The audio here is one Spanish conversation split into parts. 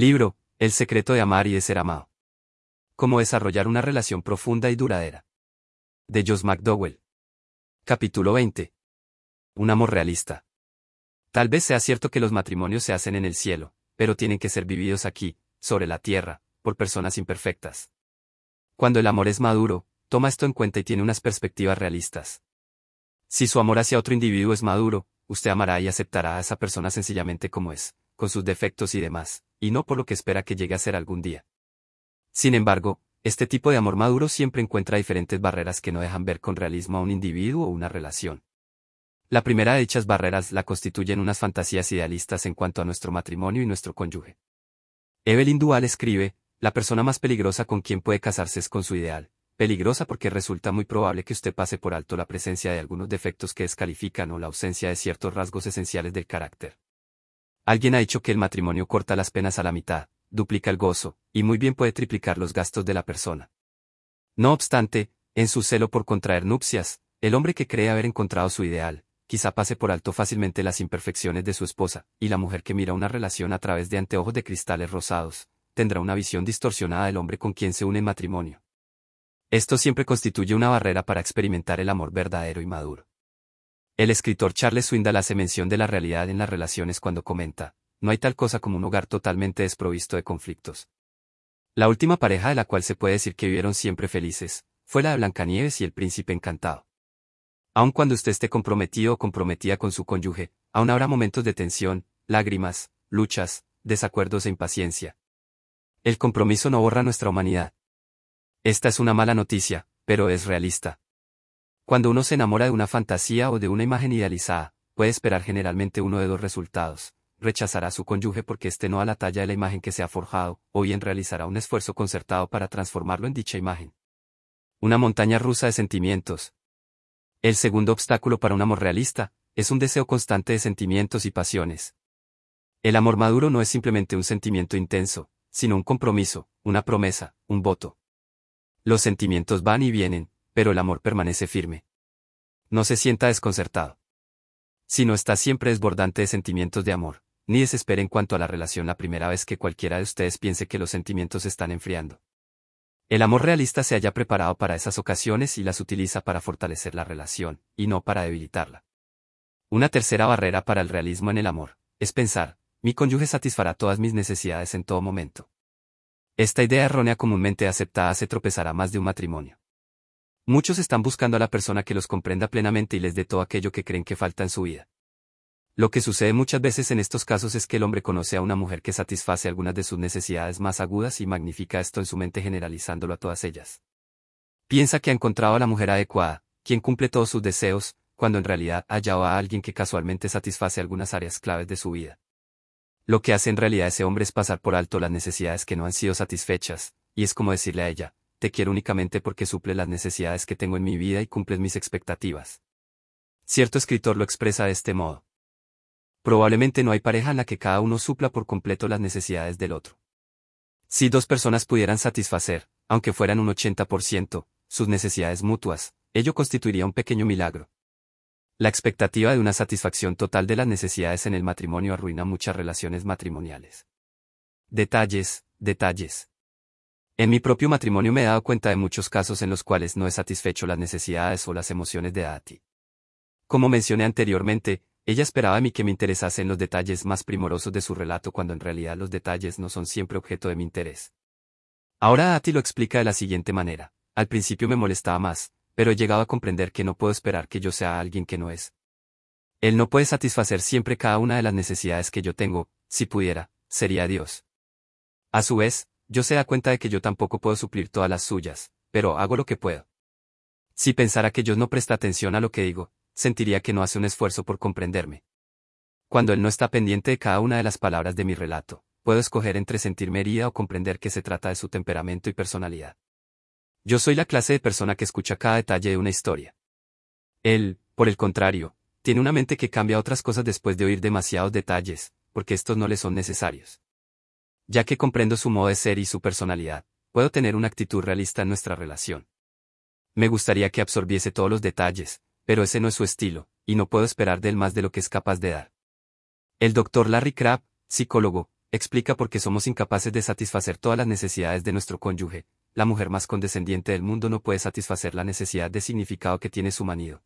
Libro, El secreto de amar y de ser amado. Cómo desarrollar una relación profunda y duradera. De Joss McDowell. Capítulo 20. Un amor realista. Tal vez sea cierto que los matrimonios se hacen en el cielo, pero tienen que ser vividos aquí, sobre la tierra, por personas imperfectas. Cuando el amor es maduro, toma esto en cuenta y tiene unas perspectivas realistas. Si su amor hacia otro individuo es maduro, usted amará y aceptará a esa persona sencillamente como es, con sus defectos y demás, y no por lo que espera que llegue a ser algún día. Sin embargo, este tipo de amor maduro siempre encuentra diferentes barreras que no dejan ver con realismo a un individuo o una relación. La primera de dichas barreras la constituyen unas fantasías idealistas en cuanto a nuestro matrimonio y nuestro cónyuge. Evelyn Dual escribe, la persona más peligrosa con quien puede casarse es con su ideal, peligrosa porque resulta muy probable que usted pase por alto la presencia de algunos defectos que descalifican o la ausencia de ciertos rasgos esenciales del carácter. Alguien ha dicho que el matrimonio corta las penas a la mitad, duplica el gozo, y muy bien puede triplicar los gastos de la persona. No obstante, en su celo por contraer nupcias, el hombre que cree haber encontrado su ideal, quizá pase por alto fácilmente las imperfecciones de su esposa, y la mujer que mira una relación a través de anteojos de cristales rosados, tendrá una visión distorsionada del hombre con quien se une en matrimonio. Esto siempre constituye una barrera para experimentar el amor verdadero y maduro. El escritor Charles Swindoll hace mención de la realidad en las relaciones cuando comenta, no hay tal cosa como un hogar totalmente desprovisto de conflictos. La última pareja de la cual se puede decir que vivieron siempre felices, fue la de Blancanieves y el príncipe encantado. Aun cuando usted esté comprometido o comprometida con su cónyuge, aún habrá momentos de tensión, lágrimas, luchas, desacuerdos e impaciencia. El compromiso no borra nuestra humanidad. Esta es una mala noticia, pero es realista. Cuando uno se enamora de una fantasía o de una imagen idealizada, puede esperar generalmente uno de dos resultados. Rechazará a su cónyuge porque esté no a la talla de la imagen que se ha forjado, o bien realizará un esfuerzo concertado para transformarlo en dicha imagen. Una montaña rusa de sentimientos. El segundo obstáculo para un amor realista, es un deseo constante de sentimientos y pasiones. El amor maduro no es simplemente un sentimiento intenso, sino un compromiso, una promesa, un voto. Los sentimientos van y vienen, pero el amor permanece firme. No se sienta desconcertado. Si no está siempre desbordante de sentimientos de amor, ni desespere en cuanto a la relación la primera vez que cualquiera de ustedes piense que los sentimientos están enfriando. El amor realista se haya preparado para esas ocasiones y las utiliza para fortalecer la relación, y no para debilitarla. Una tercera barrera para el realismo en el amor, es pensar, mi cónyuge satisfará todas mis necesidades en todo momento. Esta idea errónea comúnmente aceptada hace tropezar a más de un matrimonio. Muchos están buscando a la persona que los comprenda plenamente y les dé todo aquello que creen que falta en su vida. Lo que sucede muchas veces en estos casos es que el hombre conoce a una mujer que satisface algunas de sus necesidades más agudas y magnifica esto en su mente generalizándolo a todas ellas. Piensa que ha encontrado a la mujer adecuada, quien cumple todos sus deseos, cuando en realidad ha hallado a alguien que casualmente satisface algunas áreas claves de su vida. Lo que hace en realidad ese hombre es pasar por alto las necesidades que no han sido satisfechas, y es como decirle a ella, te quiero únicamente porque suple las necesidades que tengo en mi vida y cumples mis expectativas. Cierto escritor lo expresa de este modo. Probablemente no hay pareja en la que cada uno supla por completo las necesidades del otro. Si dos personas pudieran satisfacer, aunque fueran un 80%, sus necesidades mutuas, ello constituiría un pequeño milagro. La expectativa de una satisfacción total de las necesidades en el matrimonio arruina muchas relaciones matrimoniales. Detalles, detalles. En mi propio matrimonio me he dado cuenta de muchos casos en los cuales no he satisfecho las necesidades o las emociones de Ati. Como mencioné anteriormente, ella esperaba a mí que me interesase en los detalles más primorosos de su relato cuando en realidad los detalles no son siempre objeto de mi interés. Ahora Ati lo explica de la siguiente manera. Al principio me molestaba más, pero he llegado a comprender que no puedo esperar que yo sea alguien que no es. Él no puede satisfacer siempre cada una de las necesidades que yo tengo, si pudiera, sería Dios. A su vez, yo se da cuenta de que yo tampoco puedo suplir todas las suyas, pero hago lo que puedo. Si pensara que Dios no presta atención a lo que digo, sentiría que no hace un esfuerzo por comprenderme. Cuando Él no está pendiente de cada una de las palabras de mi relato, puedo escoger entre sentirme herida o comprender que se trata de su temperamento y personalidad. Yo soy la clase de persona que escucha cada detalle de una historia. Él, por el contrario, tiene una mente que cambia otras cosas después de oír demasiados detalles, porque estos no le son necesarios. Ya que comprendo su modo de ser y su personalidad, puedo tener una actitud realista en nuestra relación. Me gustaría que absorbiese todos los detalles, pero ese no es su estilo, y no puedo esperar de él más de lo que es capaz de dar. El doctor Larry Crabb, psicólogo, explica por qué somos incapaces de satisfacer todas las necesidades de nuestro cónyuge. La mujer más condescendiente del mundo no puede satisfacer la necesidad de significado que tiene su marido.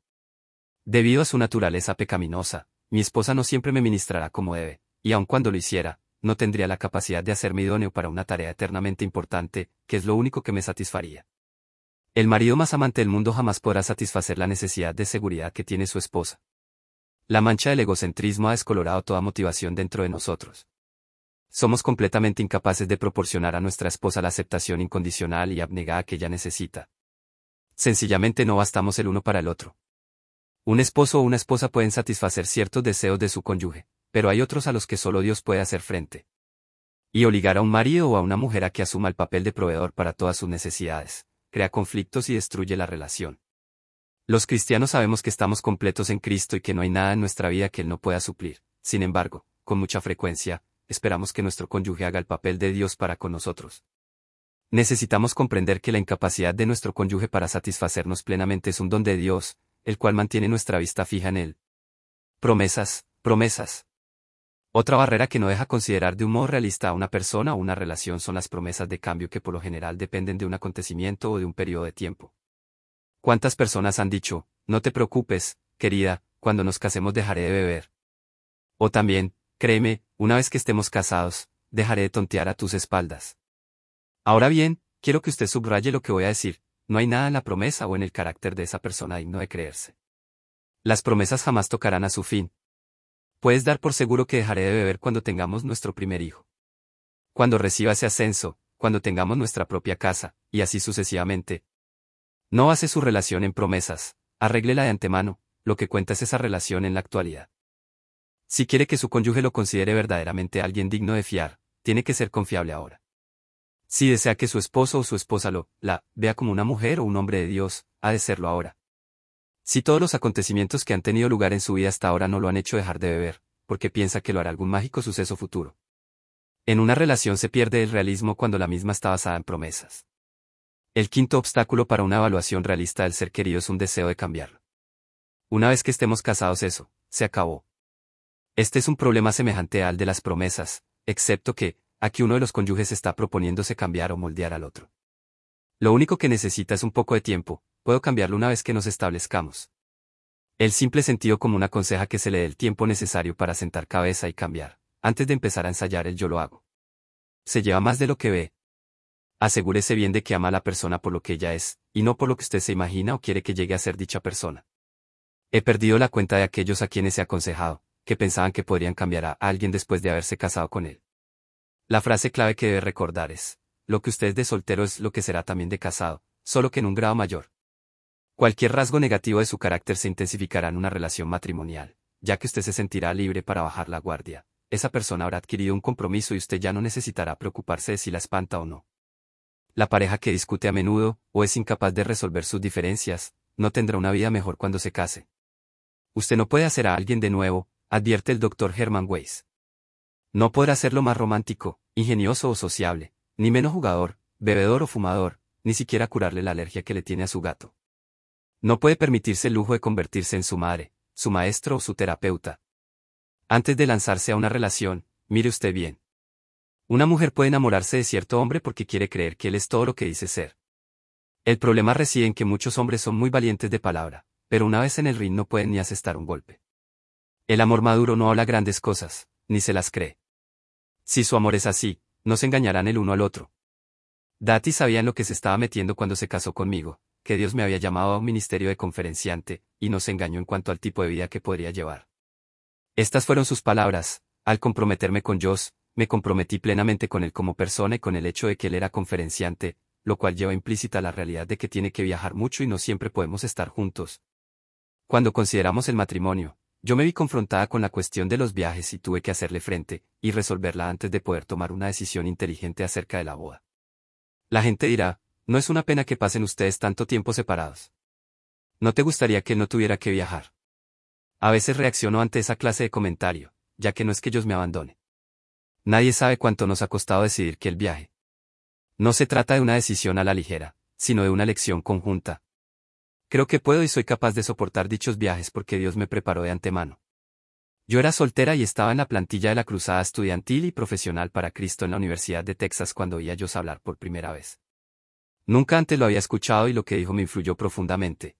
Debido a su naturaleza pecaminosa, mi esposa no siempre me ministrará como debe, y aun cuando lo hiciera, no tendría la capacidad de hacerme idóneo para una tarea eternamente importante, que es lo único que me satisfaría. El marido más amante del mundo jamás podrá satisfacer la necesidad de seguridad que tiene su esposa. La mancha del egocentrismo ha descolorado toda motivación dentro de nosotros. Somos completamente incapaces de proporcionar a nuestra esposa la aceptación incondicional y abnegada que ella necesita. Sencillamente no bastamos el uno para el otro. Un esposo o una esposa pueden satisfacer ciertos deseos de su cónyuge, pero hay otros a los que solo Dios puede hacer frente. Y obligar a un marido o a una mujer a que asuma el papel de proveedor para todas sus necesidades, crea conflictos y destruye la relación. Los cristianos sabemos que estamos completos en Cristo y que no hay nada en nuestra vida que Él no pueda suplir. Sin embargo, con mucha frecuencia, esperamos que nuestro cónyuge haga el papel de Dios para con nosotros. Necesitamos comprender que la incapacidad de nuestro cónyuge para satisfacernos plenamente es un don de Dios, el cual mantiene nuestra vista fija en Él. Promesas, promesas. Otra barrera que no deja considerar de un modo realista a una persona o una relación son las promesas de cambio que por lo general dependen de un acontecimiento o de un periodo de tiempo. ¿Cuántas personas han dicho, no te preocupes, querida, cuando nos casemos dejaré de beber? O también, créeme, una vez que estemos casados, dejaré de tontear a tus espaldas. Ahora bien, quiero que usted subraye lo que voy a decir, no hay nada en la promesa o en el carácter de esa persona digno de creerse. Las promesas jamás tocarán a su fin, Puedes dar por seguro que dejaré de beber cuando tengamos nuestro primer hijo. Cuando reciba ese ascenso, cuando tengamos nuestra propia casa, y así sucesivamente. No base su relación en promesas, arréglela de antemano, lo que cuenta es esa relación en la actualidad. Si quiere que su cónyuge lo considere verdaderamente alguien digno de fiar, tiene que ser confiable ahora. Si desea que su esposo o su esposa lo, la, vea como una mujer o un hombre de Dios, ha de serlo ahora. Si todos los acontecimientos que han tenido lugar en su vida hasta ahora no lo han hecho dejar de beber, porque piensa que lo hará algún mágico suceso futuro. En una relación se pierde el realismo cuando la misma está basada en promesas. El quinto obstáculo para una evaluación realista del ser querido es un deseo de cambiarlo. Una vez que estemos casados eso, se acabó. Este es un problema semejante al de las promesas, excepto que, aquí uno de los cónyuges está proponiéndose cambiar o moldear al otro. Lo único que necesita es un poco de tiempo, puedo cambiarlo una vez que nos establezcamos. El simple sentido común aconseja que se le dé el tiempo necesario para sentar cabeza y cambiar. Antes de empezar a ensayar el yo lo hago. Se lleva más de lo que ve. Asegúrese bien de que ama a la persona por lo que ella es, y no por lo que usted se imagina o quiere que llegue a ser dicha persona. He perdido la cuenta de aquellos a quienes he aconsejado, que pensaban que podrían cambiar a alguien después de haberse casado con él. La frase clave que debe recordar es, lo que usted es de soltero es lo que será también de casado, solo que en un grado mayor. Cualquier rasgo negativo de su carácter se intensificará en una relación matrimonial, ya que usted se sentirá libre para bajar la guardia. Esa persona habrá adquirido un compromiso y usted ya no necesitará preocuparse de si la espanta o no. La pareja que discute a menudo, o es incapaz de resolver sus diferencias, no tendrá una vida mejor cuando se case. Usted no puede hacer a alguien de nuevo, advierte el doctor Herman Weiss. No podrá ser lo más romántico, ingenioso o sociable, ni menos jugador, bebedor o fumador, ni siquiera curarle la alergia que le tiene a su gato. No puede permitirse el lujo de convertirse en su madre, su maestro o su terapeuta. Antes de lanzarse a una relación, mire usted bien. Una mujer puede enamorarse de cierto hombre porque quiere creer que él es todo lo que dice ser. El problema reside en que muchos hombres son muy valientes de palabra, pero una vez en el ring no pueden ni asestar un golpe. El amor maduro no habla grandes cosas, ni se las cree. Si su amor es así, no se engañarán el uno al otro. Dati sabía en lo que se estaba metiendo cuando se casó conmigo, que Dios me había llamado a un ministerio de conferenciante, y no se engañó en cuanto al tipo de vida que podría llevar. Estas fueron sus palabras, al comprometerme con Dios, me comprometí plenamente con él como persona y con el hecho de que él era conferenciante, lo cual lleva implícita la realidad de que tiene que viajar mucho y no siempre podemos estar juntos. Cuando consideramos el matrimonio, yo me vi confrontada con la cuestión de los viajes y tuve que hacerle frente, y resolverla antes de poder tomar una decisión inteligente acerca de la boda. La gente dirá, no es una pena que pasen ustedes tanto tiempo separados. ¿No te gustaría que no tuviera que viajar? A veces reacciono ante esa clase de comentario, ya que no es que ellos me abandone. Nadie sabe cuánto nos ha costado decidir que él viaje. No se trata de una decisión a la ligera, sino de una elección conjunta. Creo que puedo y soy capaz de soportar dichos viajes porque Dios me preparó de antemano. Yo era soltera y estaba en la plantilla de la Cruzada Estudiantil y Profesional para Cristo en la Universidad de Texas cuando oí a Dios hablar por primera vez. Nunca antes lo había escuchado y lo que dijo me influyó profundamente.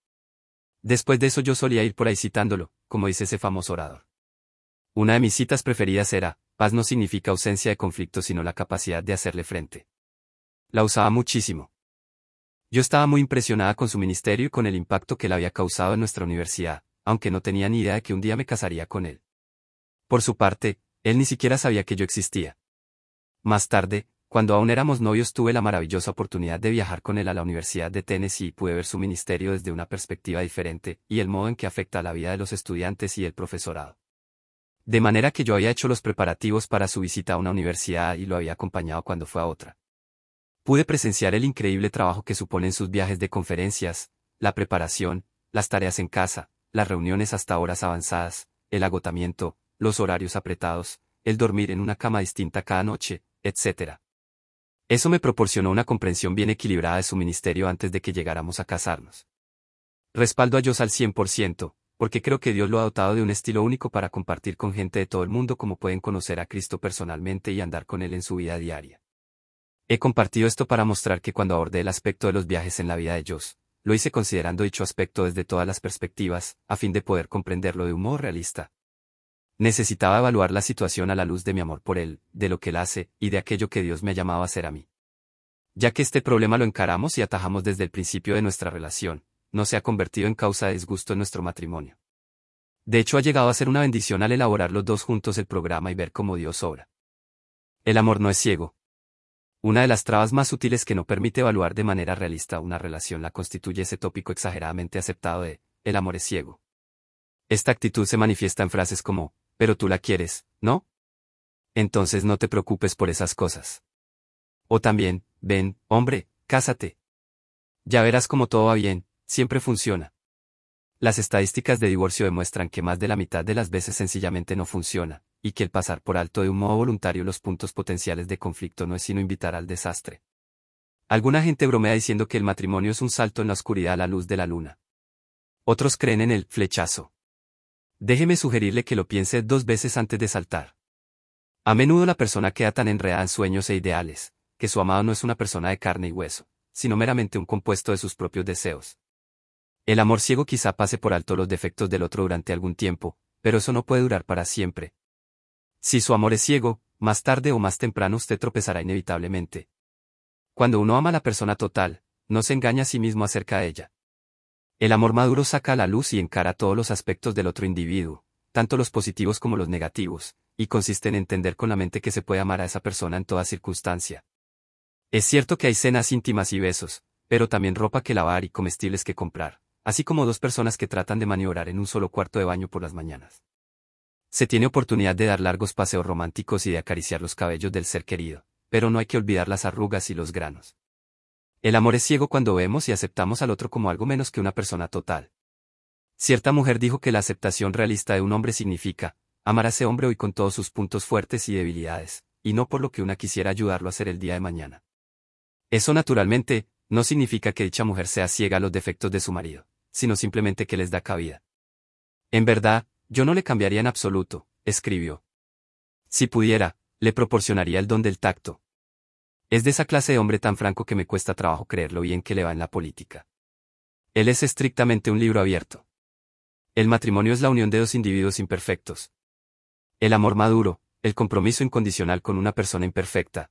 Después de eso yo solía ir por ahí citándolo, como dice ese famoso orador. Una de mis citas preferidas era, paz no significa ausencia de conflicto sino la capacidad de hacerle frente. La usaba muchísimo. Yo estaba muy impresionada con su ministerio y con el impacto que él había causado en nuestra universidad, aunque no tenía ni idea de que un día me casaría con él. Por su parte, él ni siquiera sabía que yo existía. Más tarde, cuando aún éramos novios tuve la maravillosa oportunidad de viajar con él a la Universidad de Tennessee y pude ver su ministerio desde una perspectiva diferente, y el modo en que afecta a la vida de los estudiantes y el profesorado. De manera que yo había hecho los preparativos para su visita a una universidad y lo había acompañado cuando fue a otra. Pude presenciar el increíble trabajo que suponen sus viajes de conferencias, la preparación, las tareas en casa, las reuniones hasta horas avanzadas, el agotamiento, los horarios apretados, el dormir en una cama distinta cada noche, etc. Eso me proporcionó una comprensión bien equilibrada de su ministerio antes de que llegáramos a casarnos. Respaldo a Dios al 100%, porque creo que Dios lo ha dotado de un estilo único para compartir con gente de todo el mundo como pueden conocer a Cristo personalmente y andar con Él en su vida diaria. He compartido esto para mostrar que cuando abordé el aspecto de los viajes en la vida de Dios, lo hice considerando dicho aspecto desde todas las perspectivas, a fin de poder comprenderlo de un modo realista. Necesitaba evaluar la situación a la luz de mi amor por Él, de lo que Él hace, y de aquello que Dios me ha llamado a hacer a mí. Ya que este problema lo encaramos y atajamos desde el principio de nuestra relación, no se ha convertido en causa de disgusto en nuestro matrimonio. De hecho, ha llegado a ser una bendición al elaborar los dos juntos el programa y ver cómo Dios obra. El amor no es ciego. Una de las trabas más útiles que no permite evaluar de manera realista una relación la constituye ese tópico exageradamente aceptado de, el amor es ciego. Esta actitud se manifiesta en frases como, pero tú la quieres, ¿no? Entonces no te preocupes por esas cosas. O también, ven, hombre, cásate. Ya verás cómo todo va bien, siempre funciona. Las estadísticas de divorcio demuestran que más de la mitad de las veces sencillamente no funciona, y que el pasar por alto de un modo voluntario los puntos potenciales de conflicto no es sino invitar al desastre. Alguna gente bromea diciendo que el matrimonio es un salto en la oscuridad a la luz de la luna. Otros creen en el flechazo. Déjeme sugerirle que lo piense dos veces antes de saltar. A menudo la persona queda tan enredada en sueños e ideales, que su amado no es una persona de carne y hueso, sino meramente un compuesto de sus propios deseos. El amor ciego quizá pase por alto los defectos del otro durante algún tiempo, pero eso no puede durar para siempre. Si su amor es ciego, más tarde o más temprano usted tropezará inevitablemente. Cuando uno ama a la persona total, no se engaña a sí mismo acerca de ella. El amor maduro saca a la luz y encara todos los aspectos del otro individuo, tanto los positivos como los negativos, y consiste en entender con la mente que se puede amar a esa persona en toda circunstancia. Es cierto que hay cenas íntimas y besos, pero también ropa que lavar y comestibles que comprar así como dos personas que tratan de maniobrar en un solo cuarto de baño por las mañanas. Se tiene oportunidad de dar largos paseos románticos y de acariciar los cabellos del ser querido, pero no hay que olvidar las arrugas y los granos. El amor es ciego cuando vemos y aceptamos al otro como algo menos que una persona total. Cierta mujer dijo que la aceptación realista de un hombre significa, amar a ese hombre hoy con todos sus puntos fuertes y debilidades, y no por lo que una quisiera ayudarlo a hacer el día de mañana. Eso naturalmente, no significa que dicha mujer sea ciega a los defectos de su marido sino simplemente que les da cabida. En verdad, yo no le cambiaría en absoluto, escribió. Si pudiera, le proporcionaría el don del tacto. Es de esa clase de hombre tan franco que me cuesta trabajo creerlo bien que le va en la política. Él es estrictamente un libro abierto. El matrimonio es la unión de dos individuos imperfectos. El amor maduro, el compromiso incondicional con una persona imperfecta.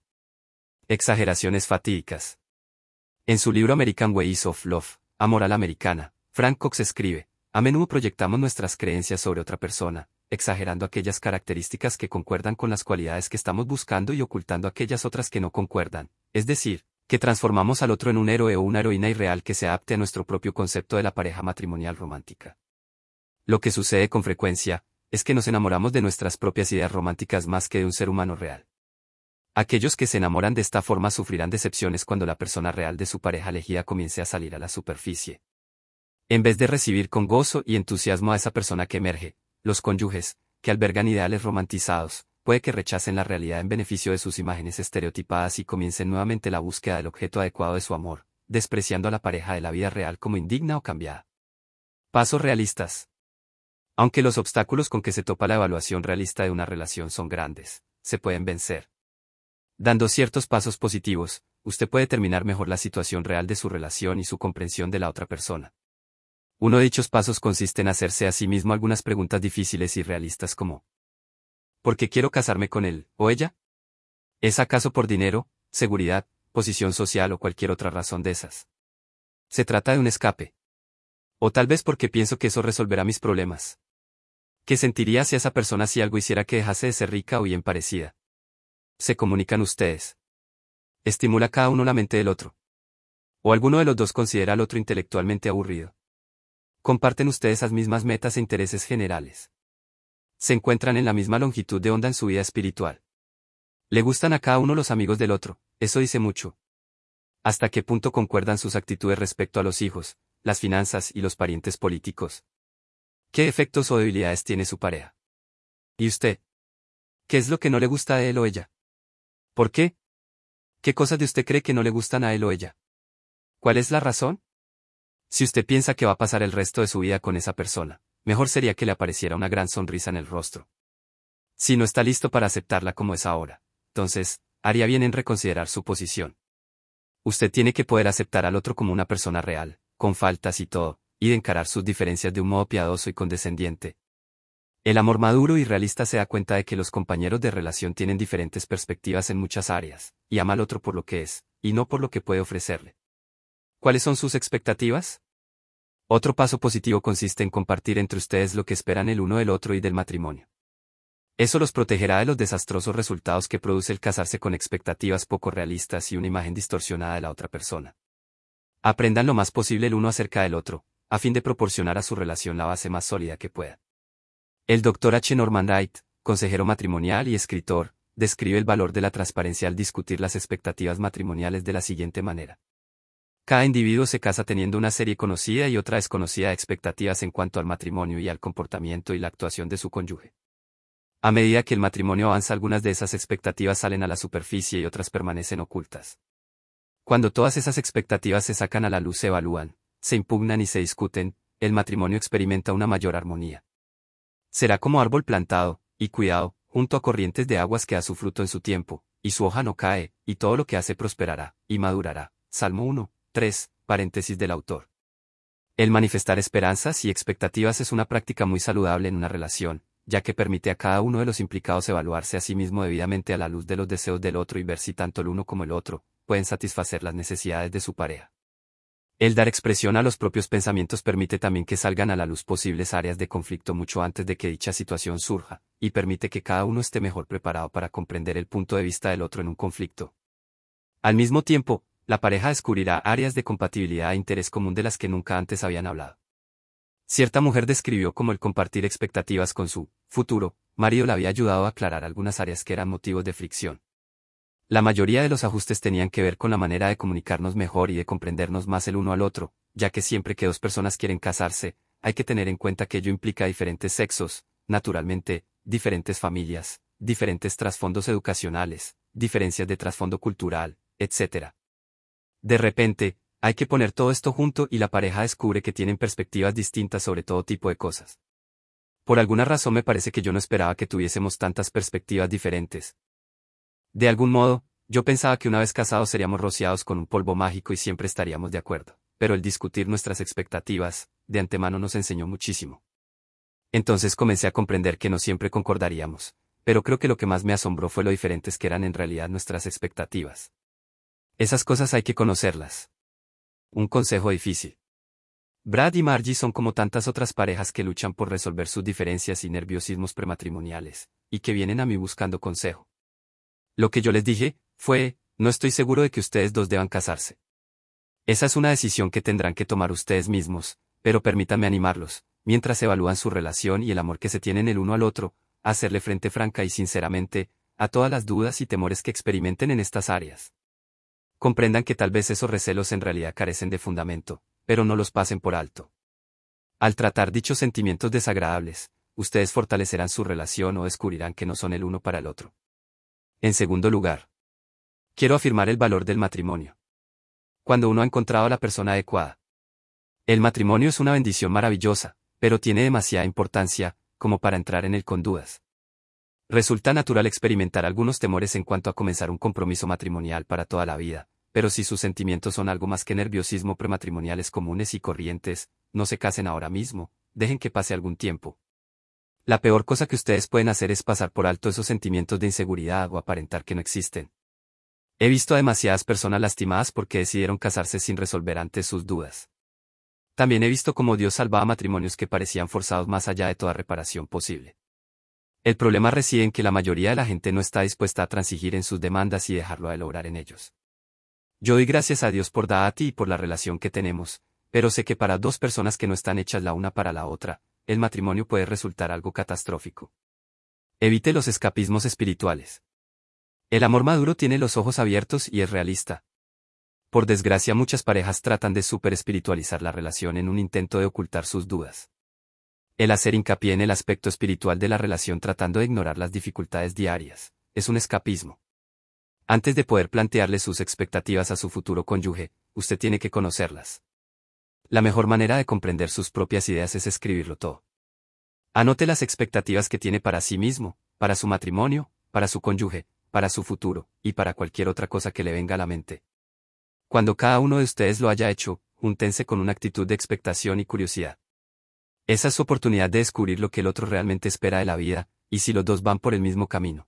Exageraciones fatídicas. En su libro American Ways of Love, Amor a la Americana, Frank Cox escribe, a menudo proyectamos nuestras creencias sobre otra persona, exagerando aquellas características que concuerdan con las cualidades que estamos buscando y ocultando aquellas otras que no concuerdan, es decir, que transformamos al otro en un héroe o una heroína irreal que se adapte a nuestro propio concepto de la pareja matrimonial romántica. Lo que sucede con frecuencia, es que nos enamoramos de nuestras propias ideas románticas más que de un ser humano real. Aquellos que se enamoran de esta forma sufrirán decepciones cuando la persona real de su pareja elegida comience a salir a la superficie. En vez de recibir con gozo y entusiasmo a esa persona que emerge, los cónyuges, que albergan ideales romantizados, puede que rechacen la realidad en beneficio de sus imágenes estereotipadas y comiencen nuevamente la búsqueda del objeto adecuado de su amor, despreciando a la pareja de la vida real como indigna o cambiada. Pasos realistas. Aunque los obstáculos con que se topa la evaluación realista de una relación son grandes, se pueden vencer. Dando ciertos pasos positivos, usted puede terminar mejor la situación real de su relación y su comprensión de la otra persona. Uno de dichos pasos consiste en hacerse a sí mismo algunas preguntas difíciles y realistas como ¿Por qué quiero casarme con él o ella? ¿Es acaso por dinero, seguridad, posición social o cualquier otra razón de esas? Se trata de un escape. O tal vez porque pienso que eso resolverá mis problemas. ¿Qué sentiría si esa persona si algo hiciera que dejase de ser rica o bien parecida? Se comunican ustedes. Estimula cada uno la mente del otro. O alguno de los dos considera al otro intelectualmente aburrido. Comparten ustedes esas mismas metas e intereses generales. Se encuentran en la misma longitud de onda en su vida espiritual. Le gustan a cada uno los amigos del otro, eso dice mucho. ¿Hasta qué punto concuerdan sus actitudes respecto a los hijos, las finanzas y los parientes políticos? ¿Qué efectos o debilidades tiene su pareja? ¿Y usted? ¿Qué es lo que no le gusta a él o ella? ¿Por qué? ¿Qué cosas de usted cree que no le gustan a él o ella? ¿Cuál es la razón? Si usted piensa que va a pasar el resto de su vida con esa persona, mejor sería que le apareciera una gran sonrisa en el rostro. Si no está listo para aceptarla como es ahora, entonces, haría bien en reconsiderar su posición. Usted tiene que poder aceptar al otro como una persona real, con faltas y todo, y de encarar sus diferencias de un modo piadoso y condescendiente. El amor maduro y realista se da cuenta de que los compañeros de relación tienen diferentes perspectivas en muchas áreas, y ama al otro por lo que es, y no por lo que puede ofrecerle. ¿Cuáles son sus expectativas? Otro paso positivo consiste en compartir entre ustedes lo que esperan el uno del otro y del matrimonio. Eso los protegerá de los desastrosos resultados que produce el casarse con expectativas poco realistas y una imagen distorsionada de la otra persona. Aprendan lo más posible el uno acerca del otro, a fin de proporcionar a su relación la base más sólida que pueda. El Dr. H. Norman Wright, consejero matrimonial y escritor, describe el valor de la transparencia al discutir las expectativas matrimoniales de la siguiente manera. Cada individuo se casa teniendo una serie conocida y otra desconocida de expectativas en cuanto al matrimonio y al comportamiento y la actuación de su cónyuge. A medida que el matrimonio avanza algunas de esas expectativas salen a la superficie y otras permanecen ocultas. Cuando todas esas expectativas se sacan a la luz se evalúan, se impugnan y se discuten, el matrimonio experimenta una mayor armonía. Será como árbol plantado, y cuidado, junto a corrientes de aguas que da su fruto en su tiempo, y su hoja no cae, y todo lo que hace prosperará, y madurará. Salmo 1. 3. Paréntesis del autor. El manifestar esperanzas y expectativas es una práctica muy saludable en una relación, ya que permite a cada uno de los implicados evaluarse a sí mismo debidamente a la luz de los deseos del otro y ver si tanto el uno como el otro pueden satisfacer las necesidades de su pareja. El dar expresión a los propios pensamientos permite también que salgan a la luz posibles áreas de conflicto mucho antes de que dicha situación surja, y permite que cada uno esté mejor preparado para comprender el punto de vista del otro en un conflicto. Al mismo tiempo, la pareja descubrirá áreas de compatibilidad e interés común de las que nunca antes habían hablado. Cierta mujer describió cómo el compartir expectativas con su futuro marido le había ayudado a aclarar algunas áreas que eran motivos de fricción. La mayoría de los ajustes tenían que ver con la manera de comunicarnos mejor y de comprendernos más el uno al otro, ya que siempre que dos personas quieren casarse, hay que tener en cuenta que ello implica diferentes sexos, naturalmente, diferentes familias, diferentes trasfondos educacionales, diferencias de trasfondo cultural, etc. De repente, hay que poner todo esto junto y la pareja descubre que tienen perspectivas distintas sobre todo tipo de cosas. Por alguna razón me parece que yo no esperaba que tuviésemos tantas perspectivas diferentes. De algún modo, yo pensaba que una vez casados seríamos rociados con un polvo mágico y siempre estaríamos de acuerdo, pero el discutir nuestras expectativas, de antemano nos enseñó muchísimo. Entonces comencé a comprender que no siempre concordaríamos, pero creo que lo que más me asombró fue lo diferentes que eran en realidad nuestras expectativas. Esas cosas hay que conocerlas. Un consejo difícil. Brad y Margie son como tantas otras parejas que luchan por resolver sus diferencias y nerviosismos prematrimoniales, y que vienen a mí buscando consejo. Lo que yo les dije, fue, no estoy seguro de que ustedes dos deban casarse. Esa es una decisión que tendrán que tomar ustedes mismos, pero permítanme animarlos, mientras evalúan su relación y el amor que se tienen el uno al otro, a hacerle frente franca y sinceramente, a todas las dudas y temores que experimenten en estas áreas comprendan que tal vez esos recelos en realidad carecen de fundamento, pero no los pasen por alto. Al tratar dichos sentimientos desagradables, ustedes fortalecerán su relación o descubrirán que no son el uno para el otro. En segundo lugar, quiero afirmar el valor del matrimonio. Cuando uno ha encontrado a la persona adecuada. El matrimonio es una bendición maravillosa, pero tiene demasiada importancia, como para entrar en él con dudas. Resulta natural experimentar algunos temores en cuanto a comenzar un compromiso matrimonial para toda la vida, pero si sus sentimientos son algo más que nerviosismo prematrimoniales comunes y corrientes, no se casen ahora mismo, dejen que pase algún tiempo. La peor cosa que ustedes pueden hacer es pasar por alto esos sentimientos de inseguridad o aparentar que no existen. He visto a demasiadas personas lastimadas porque decidieron casarse sin resolver antes sus dudas. También he visto cómo Dios salvaba matrimonios que parecían forzados más allá de toda reparación posible. El problema reside en que la mayoría de la gente no está dispuesta a transigir en sus demandas y dejarlo a él obrar en ellos. Yo doy gracias a Dios por Daati y por la relación que tenemos, pero sé que para dos personas que no están hechas la una para la otra, el matrimonio puede resultar algo catastrófico. Evite los escapismos espirituales. El amor maduro tiene los ojos abiertos y es realista. Por desgracia muchas parejas tratan de superespiritualizar la relación en un intento de ocultar sus dudas. El hacer hincapié en el aspecto espiritual de la relación tratando de ignorar las dificultades diarias, es un escapismo. Antes de poder plantearle sus expectativas a su futuro cónyuge, usted tiene que conocerlas. La mejor manera de comprender sus propias ideas es escribirlo todo. Anote las expectativas que tiene para sí mismo, para su matrimonio, para su cónyuge, para su futuro, y para cualquier otra cosa que le venga a la mente. Cuando cada uno de ustedes lo haya hecho, júntense con una actitud de expectación y curiosidad. Esa es su oportunidad de descubrir lo que el otro realmente espera de la vida, y si los dos van por el mismo camino.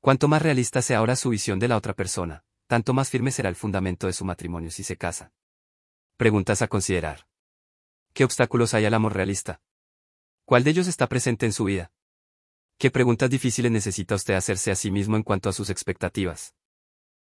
Cuanto más realista sea ahora su visión de la otra persona, tanto más firme será el fundamento de su matrimonio si se casa. Preguntas a considerar. ¿Qué obstáculos hay al amor realista? ¿Cuál de ellos está presente en su vida? ¿Qué preguntas difíciles necesita usted hacerse a sí mismo en cuanto a sus expectativas?